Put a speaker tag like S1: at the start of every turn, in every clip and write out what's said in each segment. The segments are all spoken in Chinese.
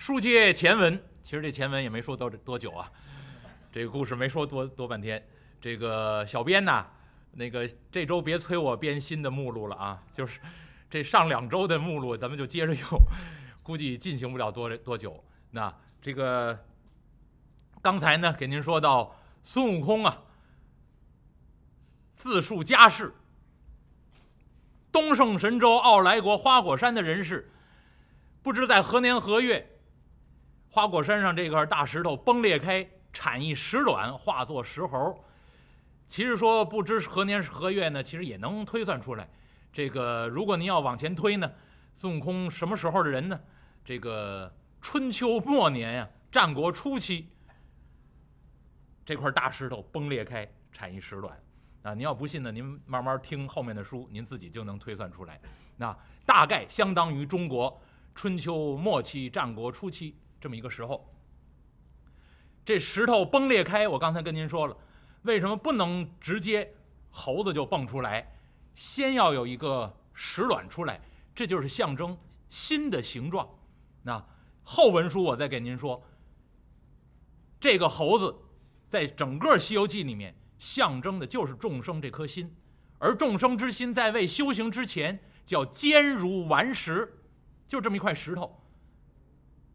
S1: 书接前文，其实这前文也没说多多久啊，这个故事没说多多半天。这个小编呐，那个这周别催我编新的目录了啊，就是这上两周的目录咱们就接着用，估计进行不了多多久。那这个刚才呢，给您说到孙悟空啊，自述家世，东胜神州傲来国花果山的人士，不知在何年何月。花果山上这块大石头崩裂开，产一石卵，化作石猴。其实说不知何年何月呢，其实也能推算出来。这个如果您要往前推呢，孙悟空什么时候的人呢？这个春秋末年呀，战国初期，这块大石头崩裂开，产一石卵。啊，您要不信呢，您慢慢听后面的书，您自己就能推算出来。那大概相当于中国春秋末期、战国初期。这么一个时候，这石头崩裂开，我刚才跟您说了，为什么不能直接猴子就蹦出来？先要有一个石卵出来，这就是象征新的形状。那后文书我再给您说，这个猴子在整个《西游记》里面象征的就是众生这颗心，而众生之心在未修行之前叫坚如顽石，就这么一块石头。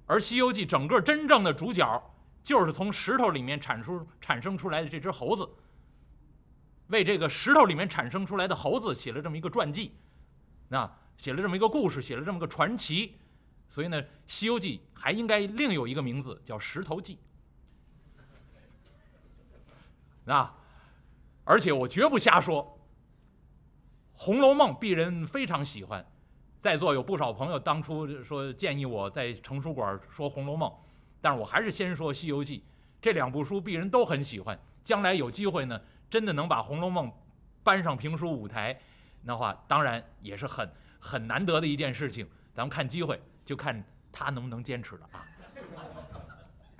S1: 而《西游记》整个真正的主角，就是从石头里面产出产生出来的这只猴子。为这个石头里面产生出来的猴子写了这么一个传记，那写了这么一个故事，写了这么个传奇。所以呢，《西游记》还应该另有一个名字，叫《石头记》。啊，而且我绝不瞎说，《红楼梦》鄙人非常喜欢。在座有不少朋友当初说建议我在成书馆说《红楼梦》，但是我还是先说《西游记》这两部书，鄙人都很喜欢。将来有机会呢，真的能把《红楼梦》搬上评书舞台，那话当然也是很很难得的一件事情。咱们看机会，就看他能不能坚持了啊！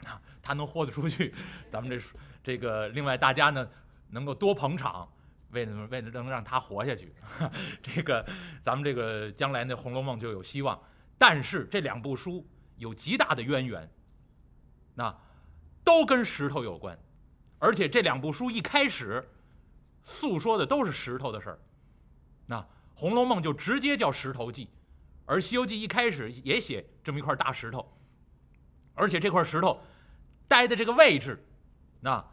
S1: 啊，他能豁得出去，咱们这这个另外大家呢能够多捧场。为了为了能让他活下去，这个咱们这个将来那《红楼梦》就有希望。但是这两部书有极大的渊源，那都跟石头有关，而且这两部书一开始诉说的都是石头的事儿。那《红楼梦》就直接叫《石头记》，而《西游记》一开始也写这么一块大石头，而且这块石头待的这个位置，那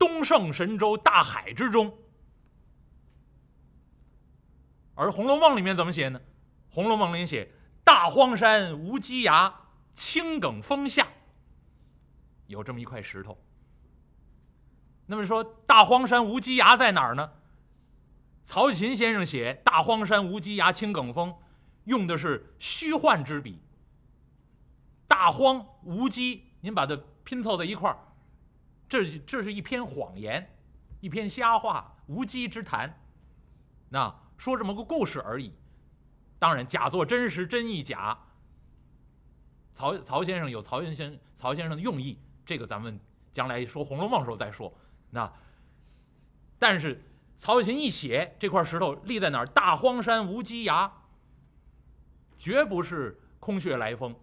S1: 东胜神州大海之中。而《红楼梦》里面怎么写呢？《红楼梦》里写：“大荒山无稽崖，青埂峰下有这么一块石头。”那么说，大荒山无稽崖在哪儿呢？曹雪芹先生写“大荒山无稽崖，青埂峰”，用的是虚幻之笔。大荒无稽，您把它拼凑在一块儿，这这是一篇谎言，一篇瞎话，无稽之谈。那。说这么个故事而已，当然假作真实，真亦假。曹曹先生有曹先生曹先生的用意，这个咱们将来说《红楼梦》时候再说。那，但是曹雪芹一写这块石头立在哪儿，大荒山无稽崖，绝不是空穴来风。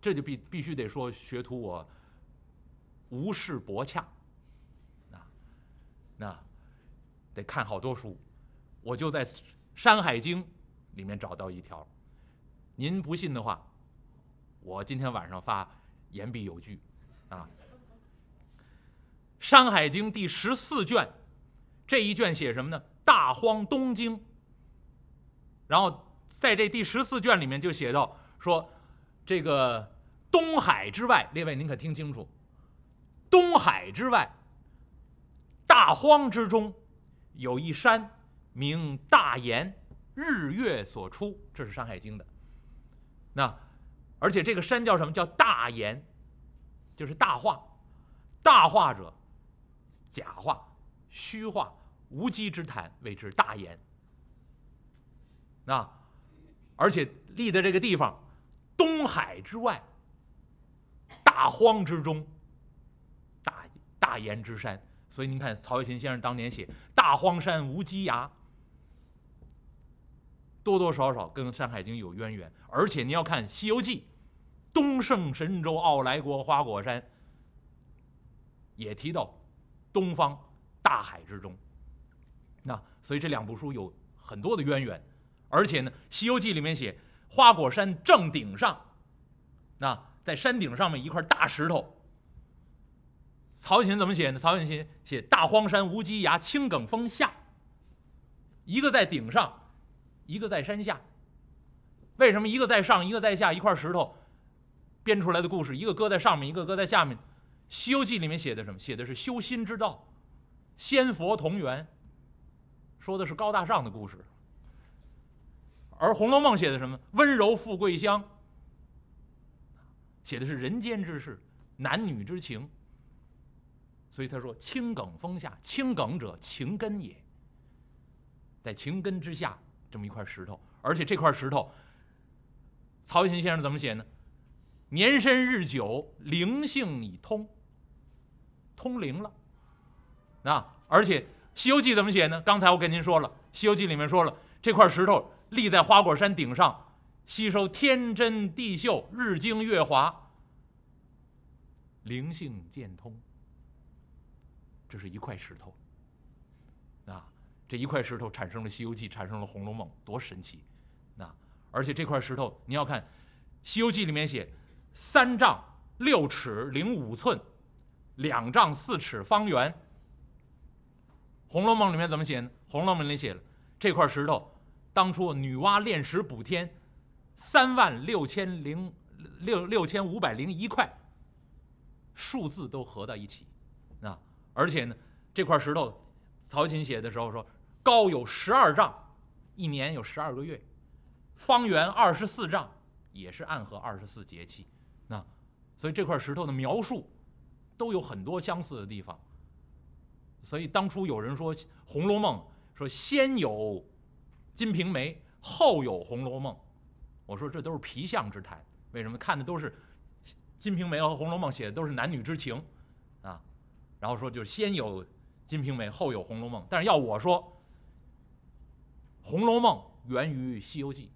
S1: 这就必必须得说学徒我无事驳洽，那那。得看好多书，我就在《山海经》里面找到一条。您不信的话，我今天晚上发言必有据，啊，《山海经》第十四卷，这一卷写什么呢？大荒东经。然后在这第十四卷里面就写到说，这个东海之外，列位您可听清楚，东海之外，大荒之中。有一山名大岩，日月所出，这是《山海经》的。那，而且这个山叫什么？叫大岩，就是大话。大话者，假话、虚话、无稽之谈，谓之大岩。那，而且立的这个地方，东海之外，大荒之中，大岩之山。所以您看，曹雪芹先生当年写“大荒山无稽崖”，多多少少跟《山海经》有渊源。而且你要看《西游记》，东胜神州傲来国花果山，也提到东方大海之中。那所以这两部书有很多的渊源。而且呢，《西游记》里面写花果山正顶上，那在山顶上面一块大石头。曹雪芹怎么写呢？曹雪芹写“大荒山无稽崖，青埂峰下”，一个在顶上，一个在山下。为什么一个在上，一个在下？一块石头编出来的故事，一个搁在上面，一个搁在下面。《西游记》里面写的什么？写的是修心之道，仙佛同源，说的是高大上的故事。而《红楼梦》写的什么？温柔富贵乡，写的是人间之事，男女之情。所以他说：“青埂峰下，青埂者情根也。在情根之下，这么一块石头，而且这块石头，曹雪芹先生怎么写呢？年深日久，灵性已通，通灵了。啊，而且《西游记》怎么写呢？刚才我跟您说了，《西游记》里面说了，这块石头立在花果山顶上，吸收天真地秀，日精月华，灵性渐通。”这是一块石头，啊，这一块石头产生了《西游记》，产生了《红楼梦》，多神奇！那而且这块石头，你要看《西游记》里面写，三丈六尺零五寸，两丈四尺方圆。《红楼梦》里面怎么写呢？《红楼梦》里写了这块石头，当初女娲炼石补天，三万六千零六六千五百零一块，数字都合到一起，而且呢，这块石头，曹琴写的时候说，高有十二丈，一年有十二个月，方圆二十四丈，也是暗合二十四节气。那，所以这块石头的描述，都有很多相似的地方。所以当初有人说《红楼梦》，说先有《金瓶梅》，后有《红楼梦》，我说这都是皮相之谈。为什么看的都是《金瓶梅》和《红楼梦》写的都是男女之情？然后说，就是先有《金瓶梅》，后有《红楼梦》。但是要我说，《红楼梦》源于《西游记》。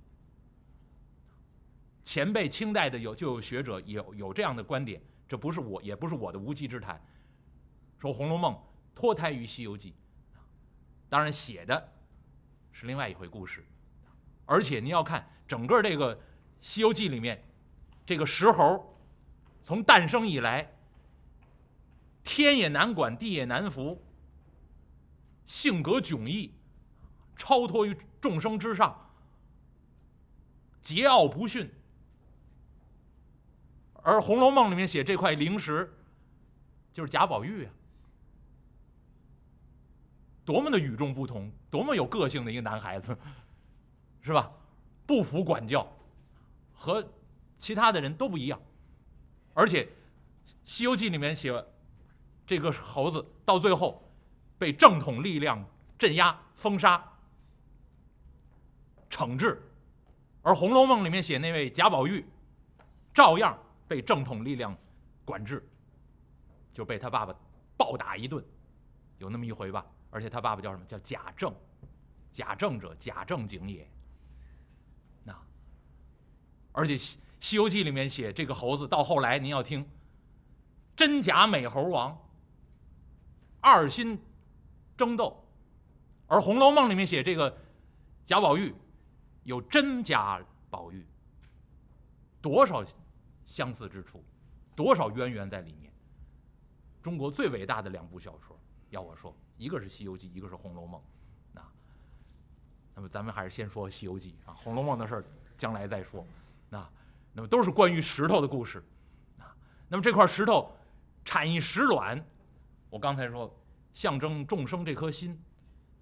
S1: 前辈清代的有就有学者有有这样的观点，这不是我也不是我的无稽之谈。说《红楼梦》脱胎于《西游记》，当然写的是另外一回故事。而且您要看整个这个《西游记》里面，这个石猴从诞生以来。天也难管，地也难服。性格迥异，超脱于众生之上，桀骜不驯。而《红楼梦》里面写这块灵石，就是贾宝玉啊，多么的与众不同，多么有个性的一个男孩子，是吧？不服管教，和其他的人都不一样。而且《西游记》里面写。这个猴子到最后被正统力量镇压、封杀、惩治，而《红楼梦》里面写那位贾宝玉，照样被正统力量管制，就被他爸爸暴打一顿，有那么一回吧。而且他爸爸叫什么？叫贾政，贾政者，贾正经也。那，而且《西西游记》里面写这个猴子到后来，您要听，真假美猴王。二心争斗，而《红楼梦》里面写这个贾宝玉有真假宝玉，多少相似之处，多少渊源在里面。中国最伟大的两部小说，要我说，一个是《西游记》，一个是《红楼梦》。啊，那么咱们还是先说《西游记》啊，《红楼梦》的事儿将来再说。啊，那么都是关于石头的故事。啊，那么这块石头产一石卵。我刚才说，象征众生这颗心，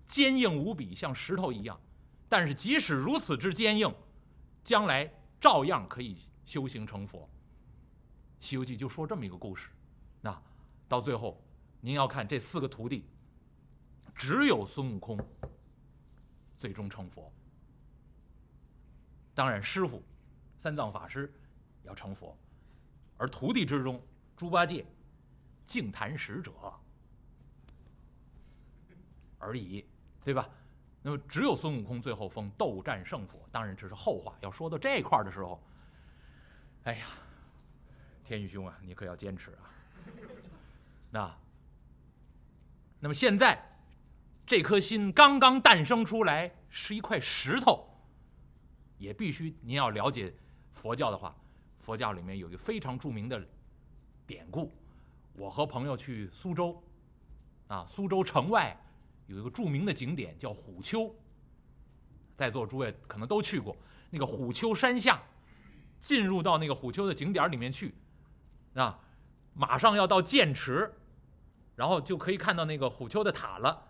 S1: 坚硬无比，像石头一样。但是即使如此之坚硬，将来照样可以修行成佛。《西游记》就说这么一个故事。那到最后，您要看这四个徒弟，只有孙悟空最终成佛。当然，师傅三藏法师要成佛，而徒弟之中，猪八戒。净坛使者而已，对吧？那么只有孙悟空最后封斗战胜佛，当然这是后话。要说到这块儿的时候，哎呀，天宇兄啊，你可要坚持啊！那，那么现在这颗心刚刚诞生出来，是一块石头，也必须您要了解佛教的话，佛教里面有一个非常著名的典故。我和朋友去苏州，啊，苏州城外。有一个著名的景点叫虎丘，在座诸位可能都去过那个虎丘山下，进入到那个虎丘的景点里面去，啊，马上要到剑池，然后就可以看到那个虎丘的塔了。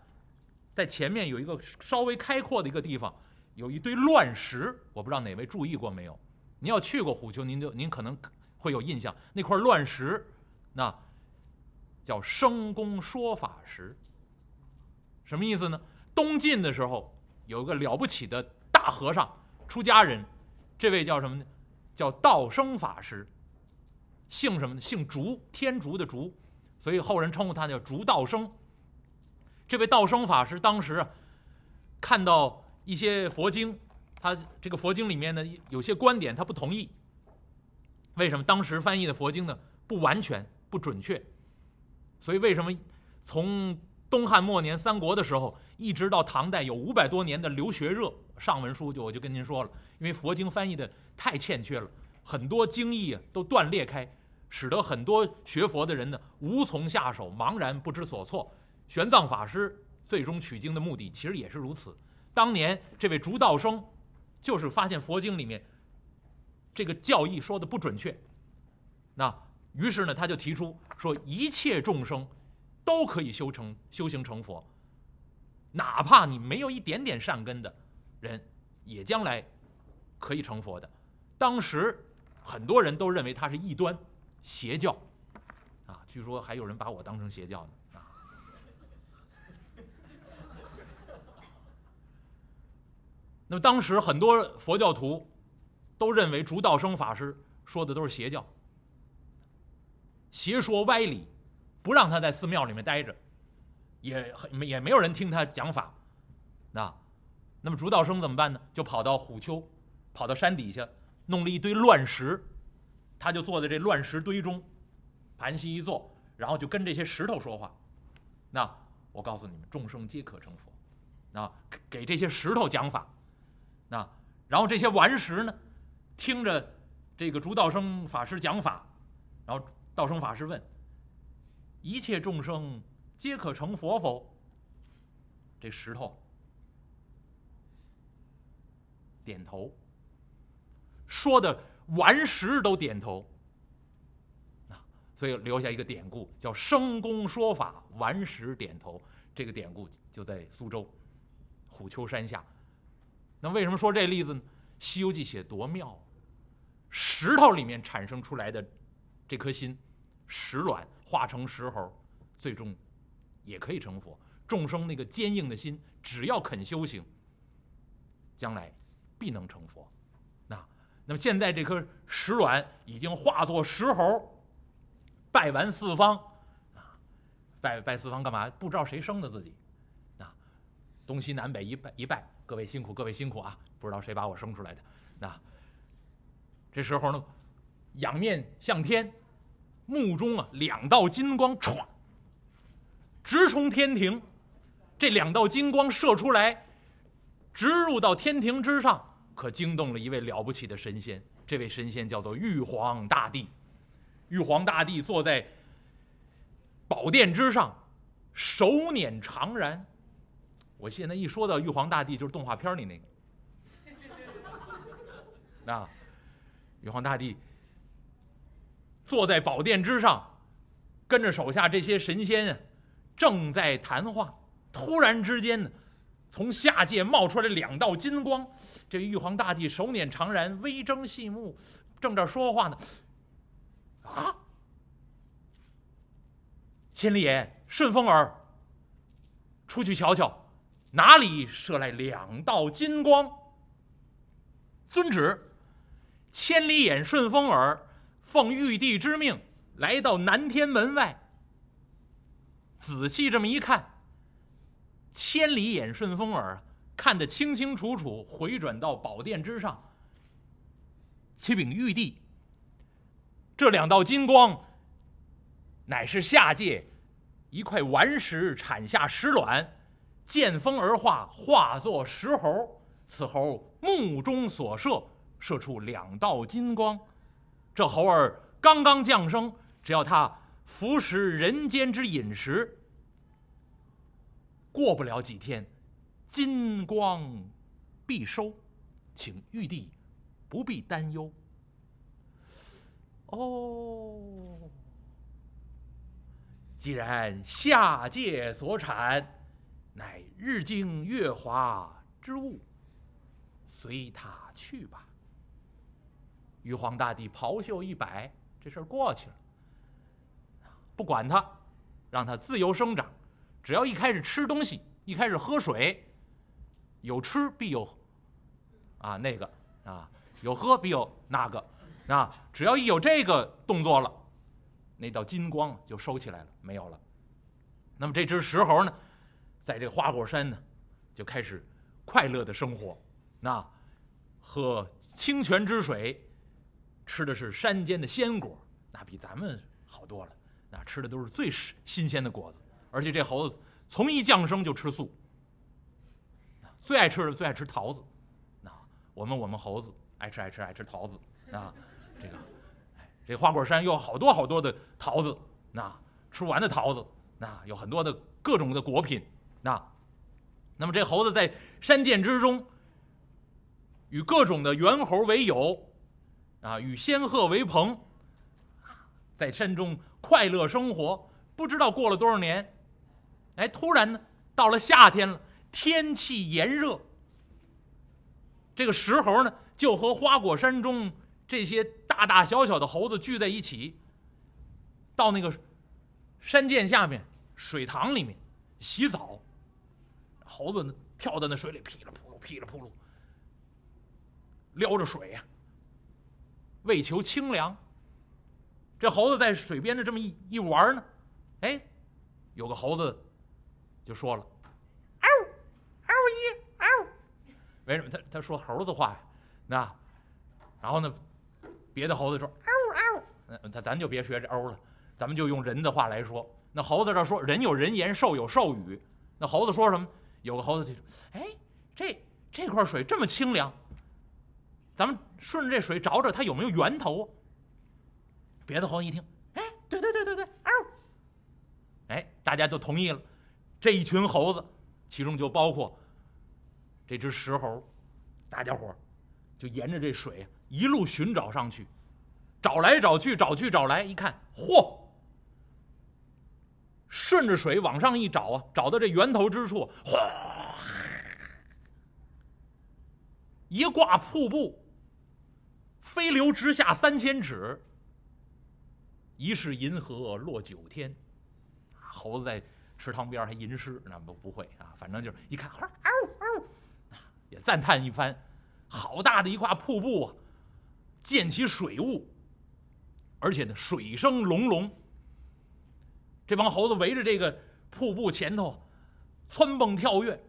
S1: 在前面有一个稍微开阔的一个地方，有一堆乱石，我不知道哪位注意过没有？您要去过虎丘，您就您可能会有印象，那块乱石，那叫生公说法石。什么意思呢？东晋的时候，有一个了不起的大和尚，出家人，这位叫什么呢？叫道生法师。姓什么呢？姓竺，天竺的竺，所以后人称呼他叫竺道生。这位道生法师当时啊，看到一些佛经，他这个佛经里面呢，有些观点他不同意。为什么？当时翻译的佛经呢，不完全、不准确。所以为什么从？东汉末年、三国的时候，一直到唐代，有五百多年的留学热。上文书就我就跟您说了，因为佛经翻译的太欠缺了，很多经义都断裂开，使得很多学佛的人呢无从下手，茫然不知所措。玄奘法师最终取经的目的其实也是如此。当年这位竺道生，就是发现佛经里面这个教义说的不准确，那于是呢他就提出说一切众生。都可以修成修行成佛，哪怕你没有一点点善根的人，也将来可以成佛的。当时很多人都认为他是异端邪教，啊，据说还有人把我当成邪教呢。啊，那么当时很多佛教徒都认为竺道生法师说的都是邪教，邪说歪理。不让他在寺庙里面待着，也也没有人听他讲法，那，那么竺道生怎么办呢？就跑到虎丘，跑到山底下，弄了一堆乱石，他就坐在这乱石堆中，盘膝一坐，然后就跟这些石头说话。那我告诉你们，众生皆可成佛。那给这些石头讲法，那然后这些顽石呢，听着这个竺道生法师讲法，然后道生法师问。一切众生皆可成佛否？这石头点头，说的顽石都点头。啊，所以留下一个典故，叫“生公说法，顽石点头”。这个典故就在苏州虎丘山下。那为什么说这例子呢？《西游记》写多妙，石头里面产生出来的这颗心。石卵化成石猴，最终也可以成佛。众生那个坚硬的心，只要肯修行，将来必能成佛。那那么现在这颗石卵已经化作石猴，拜完四方啊，拜拜四方干嘛？不知道谁生的自己啊？东西南北一拜一拜，各位辛苦，各位辛苦啊！不知道谁把我生出来的。那这时候呢，仰面向天。目中啊，两道金光唰，直冲天庭。这两道金光射出来，直入到天庭之上，可惊动了一位了不起的神仙。这位神仙叫做玉皇大帝。玉皇大帝坐在宝殿之上，手捻长髯。我现在一说到玉皇大帝，就是动画片里那个。那玉皇大帝。坐在宝殿之上，跟着手下这些神仙啊，正在谈话。突然之间呢，从下界冒出来两道金光。这玉皇大帝手捻长髯，微睁细目，正这说话呢。啊！千里眼、顺风耳，出去瞧瞧，哪里射来两道金光？遵旨，千里眼、顺风耳。奉玉帝之命，来到南天门外。仔细这么一看，千里眼、顺风耳看得清清楚楚，回转到宝殿之上。启禀玉帝，这两道金光，乃是下界一块顽石产下石卵，见风而化，化作石猴。此猴目中所射，射出两道金光。这猴儿刚刚降生，只要他服食人间之饮食，过不了几天，金光必收，请玉帝不必担忧。哦，既然下界所产乃日精月华之物，随他去吧。玉皇大帝袍袖一摆，这事儿过去了，不管他，让他自由生长。只要一开始吃东西，一开始喝水，有吃必有啊那个啊，有喝必有那个啊。只要一有这个动作了，那道金光就收起来了，没有了。那么这只石猴呢，在这花果山呢，就开始快乐的生活，那喝清泉之水，吃的是山间的鲜果，那比咱们好多了。那吃的都是最新鲜的果子。而且这猴子从一降生就吃素，最爱吃的最爱吃桃子，那我们我们猴子爱吃爱吃爱吃桃子啊，这个，哎这花果山有好多好多的桃子，那吃不完的桃子，那有很多的各种的果品，那，那么这猴子在山涧之中，与各种的猿猴为友，啊，与仙鹤为朋，在山中快乐生活，不知道过了多少年。哎，突然呢，到了夏天了，天气炎热。这个石猴呢，就和花果山中这些大大小小的猴子聚在一起，到那个山涧下面水塘里面洗澡。猴子呢，跳到那水里，噼里扑噜，噼里扑噜，撩着水呀，为求清凉。这猴子在水边的这么一一玩呢，哎，有个猴子。就说了，嗷，嗷一嗷，为什么他他说猴子话呀？那，然后呢，别的猴子说嗷嗷，那咱咱就别学这嗷了，咱们就用人的话来说。那猴子这说人有人言，兽有兽语。那猴子说什么？有个猴子就说：“哎，这这块水这么清凉，咱们顺着这水找找它有没有源头。”别的猴一听，哎，对对对对对，嗷，哎，大家都同意了。这一群猴子，其中就包括这只石猴，大家伙就沿着这水一路寻找上去，找来找去，找去找来，一看，嚯！顺着水往上一找啊，找到这源头之处，哗！一挂瀑布，飞流直下三千尺。疑是银河落九天，猴子在。池塘边还吟诗，那不不会啊，反正就是一看，嗷嗷，也赞叹一番，好大的一块瀑布啊，溅起水雾，而且呢水声隆隆。这帮猴子围着这个瀑布前头蹿蹦跳跃，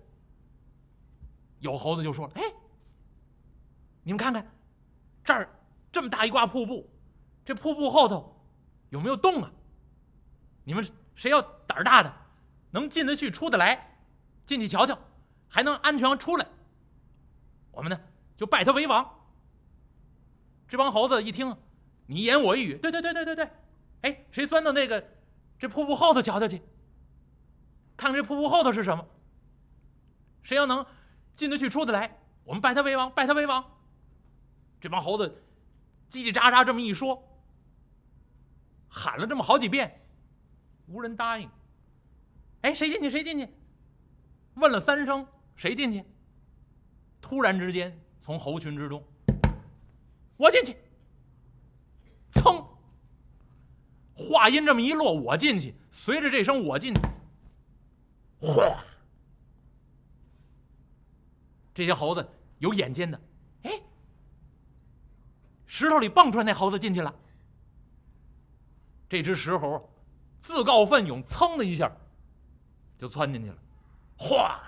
S1: 有猴子就说：“哎，你们看看，这儿这么大一挂瀑布，这瀑布后头有没有洞啊？你们谁要胆儿大的？”能进得去，出得来，进去瞧瞧，还能安全出来。我们呢，就拜他为王。这帮猴子一听，你一言我一语，对对对对对对，哎，谁钻到那个这瀑布后头瞧瞧去，看看这瀑布后头是什么？谁要能进得去，出得来，我们拜他为王，拜他为王。这帮猴子叽叽喳喳这么一说，喊了这么好几遍，无人答应。哎，谁进去？谁进去？问了三声，谁进去？突然之间，从猴群之中，我进去。噌，话音这么一落，我进去。随着这声我进去，哗，这些猴子有眼尖的，石头里蹦出来那猴子进去了。这只石猴自告奋勇，噌的一下。就窜进去了，哗，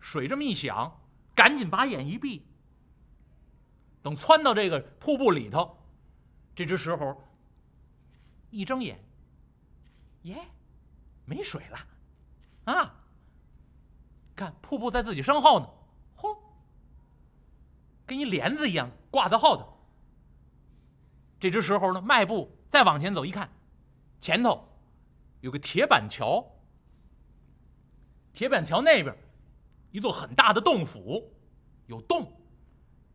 S1: 水这么一响，赶紧把眼一闭。等窜到这个瀑布里头，这只石猴一睁眼，耶，没水了，啊！看瀑布在自己身后呢，嚯，跟一帘子一样挂在后头。这只石猴呢，迈步再往前走，一看，前头有个铁板桥。铁板桥那边，一座很大的洞府，有洞。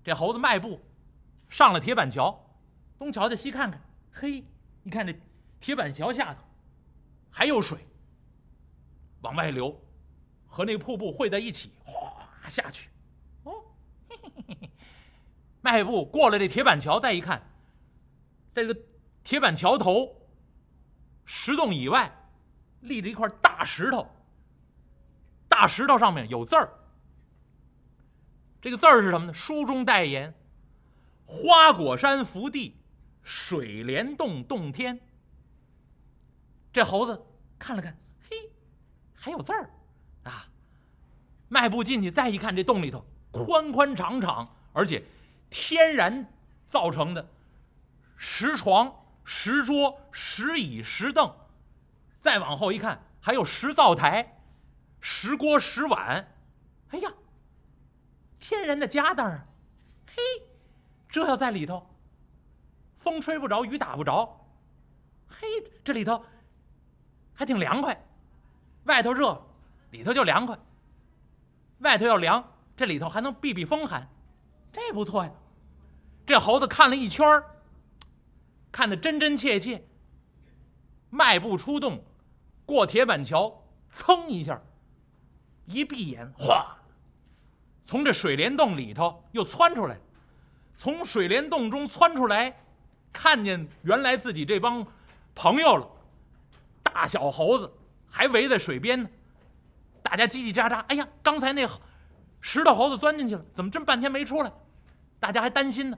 S1: 这猴子迈步上了铁板桥，东瞧瞧西看看，嘿，你看这铁板桥下头还有水往外流，和那个瀑布汇在一起，哗下去。哦，迈步过了这铁板桥，再一看，在这个铁板桥头石洞以外立着一块大石头。大石头上面有字儿，这个字儿是什么呢？书中代言：“花果山福地，水帘洞洞天。”这猴子看了看，嘿，还有字儿啊！迈步进去，再一看，这洞里头宽宽敞敞，而且天然造成的石床、石桌、石椅、石凳，再往后一看，还有石灶台。石锅石碗，哎呀，天然的家当啊！嘿，这要在里头，风吹不着，雨打不着，嘿，这里头还挺凉快。外头热，里头就凉快。外头要凉，这里头还能避避风寒，这不错呀。这猴子看了一圈儿看得真真切切。迈步出洞，过铁板桥，噌一下。一闭眼，哗，从这水帘洞里头又窜出来，从水帘洞中窜出来，看见原来自己这帮朋友了，大小猴子还围在水边呢，大家叽叽喳喳。哎呀，刚才那石头猴子钻进去了，怎么这么半天没出来？大家还担心呢。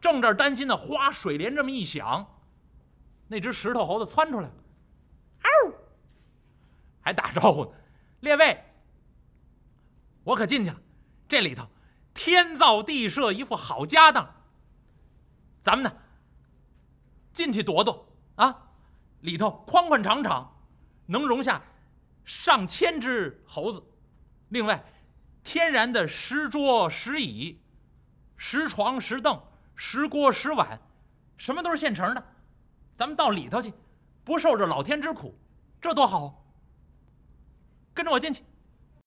S1: 正这儿担心呢，哗，水帘这么一响，那只石头猴子窜出来了，嗷，还打招呼呢。列位，我可进去了，这里头天造地设一副好家当。咱们呢进去躲躲啊，里头宽宽敞敞，能容下上千只猴子。另外，天然的石桌、石椅、石床、石凳、石锅、石碗，什么都是现成的。咱们到里头去，不受这老天之苦，这多好！跟着我进去。